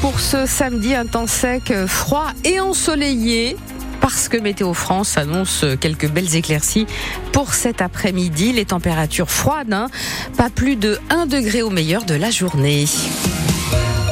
Pour ce samedi, un temps sec, froid et ensoleillé parce que Météo France annonce quelques belles éclaircies pour cet après-midi. Les températures froides, hein. pas plus de 1 degré au meilleur de la journée.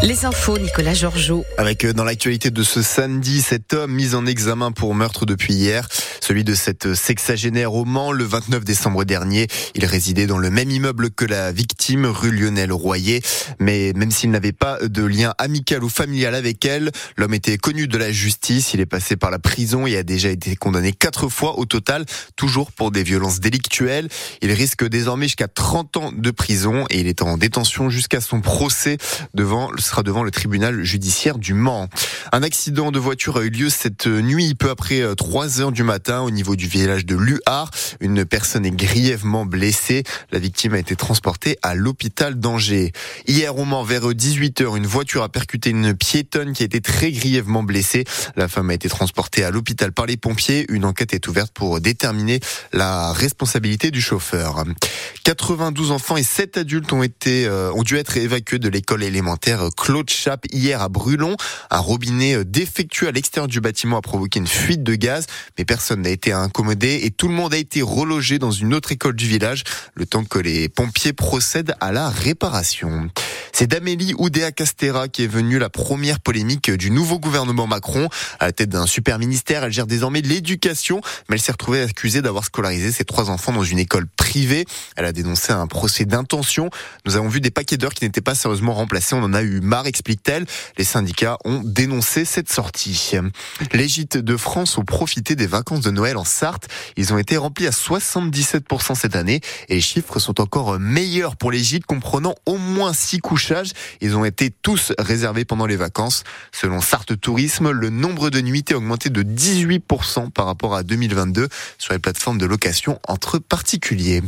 Les infos, Nicolas Georgeot. Avec euh, dans l'actualité de ce samedi, cet homme mis en examen pour meurtre depuis hier, celui de cette sexagénaire au Mans le 29 décembre dernier. Il résidait dans le même immeuble que la victime, rue Lionel Royer. Mais même s'il n'avait pas de lien amical ou familial avec elle, l'homme était connu de la justice. Il est passé par la prison et a déjà été condamné quatre fois au total, toujours pour des violences délictuelles. Il risque désormais jusqu'à 30 ans de prison et il est en détention jusqu'à son procès devant sera devant le tribunal judiciaire du Mans. Un accident de voiture a eu lieu cette nuit, peu après 3 heures du matin, au niveau du village de Luhar. Une personne est grièvement blessée. La victime a été transportée à l'hôpital d'Angers. Hier au Mans, vers 18 heures, une voiture a percuté une piétonne qui a été très grièvement blessée. La femme a été transportée à l'hôpital par les pompiers. Une enquête est ouverte pour déterminer la responsabilité du chauffeur. 92 enfants et 7 adultes ont été, euh, ont dû être évacués de l'école élémentaire Claude Chape hier à Brulon. Un robinet défectueux à l'extérieur du bâtiment a provoqué une fuite de gaz, mais personne n'a été incommodé et tout le monde a été relogé dans une autre école du village, le temps que les pompiers procèdent à la réparation. C'est d'Amélie Oudéa Castera qui est venue la première polémique du nouveau gouvernement Macron. À la tête d'un super ministère, elle gère désormais l'éducation, mais elle s'est retrouvée accusée d'avoir scolarisé ses trois enfants dans une école privée. Elle a dénoncé un procès d'intention. Nous avons vu des paquets d'heures qui n'étaient pas sérieusement remplacés. On en a eu marre, explique-t-elle. Les syndicats ont dénoncé cette sortie. Les gîtes de France ont profité des vacances de Noël en Sarthe. Ils ont été remplis à 77% cette année et les chiffres sont encore meilleurs pour les gîtes comprenant au moins six couches ils ont été tous réservés pendant les vacances. Selon Sarthe Tourisme, le nombre de nuitées a augmenté de 18% par rapport à 2022 sur les plateformes de location entre particuliers.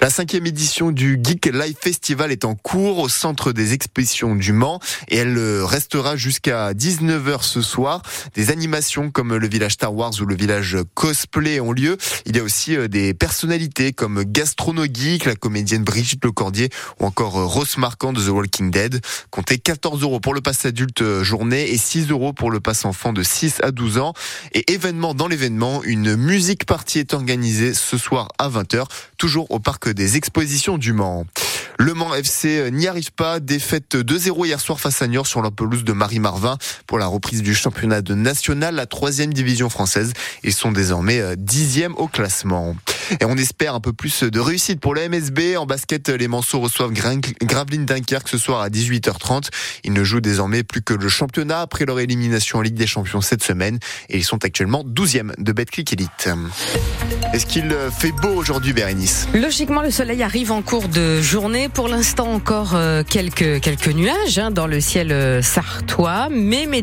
La cinquième édition du Geek Live Festival est en cours au centre des expositions du Mans et elle restera jusqu'à 19h ce soir. Des animations comme le village Star Wars ou le village cosplay ont lieu. Il y a aussi euh, des personnalités comme Gastrono Geek, la comédienne Brigitte Lecordier ou encore euh, Ross Marquand de The Walking Dead. Comptez 14 euros pour le pass adulte euh, journée et 6 euros pour le pass enfant de 6 à 12 ans. Et événement dans l'événement, une musique partie est organisée ce soir à 20h, toujours au parc des expositions du Mans. Le Mans FC n'y arrive pas. Défaite 2-0 hier soir face à Niort sur la pelouse de Marie-Marvin pour la reprise du championnat de national, la troisième division française. Ils sont désormais euh, dixième au classement. Et on espère un peu plus de réussite pour la MSB. En basket, les Manceaux reçoivent Gravelines Dunkerque ce soir à 18h30. Ils ne jouent désormais plus que le championnat après leur élimination en Ligue des Champions cette semaine. Et ils sont actuellement 12e de Betclic Elite. Est-ce qu'il fait beau aujourd'hui, Bérénice? Logiquement, le soleil arrive en cours de journée. Pour l'instant, encore euh, quelques, quelques nuages hein, dans le ciel euh, sartois, mais météo